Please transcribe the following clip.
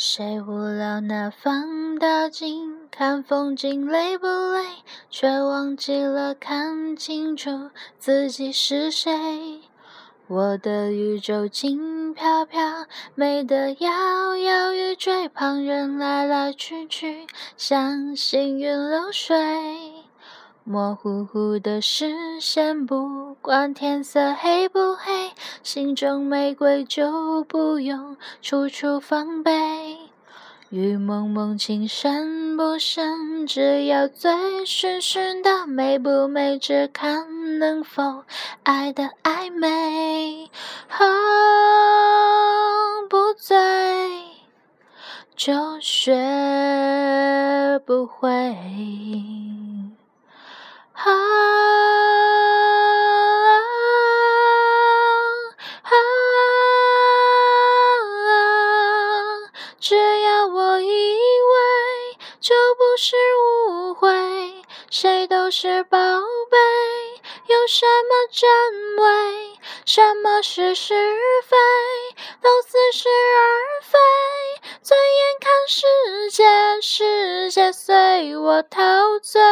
谁无聊拿放大镜看风景累不累？却忘记了看清楚自己是谁。我的宇宙轻飘飘，美得摇摇欲坠，旁人来来去去，像行云流水。模糊糊的视线，不管天色黑不黑，心中玫瑰就不用处处防备。雨蒙蒙，情深不深，只要醉醺醺的，美不美，只看能否爱的暧昧。喝不醉，就学不会。啊就不是误会。谁都是宝贝，有什么真伪？什么是是非？都似是而非。醉眼看世界，世界随我陶醉。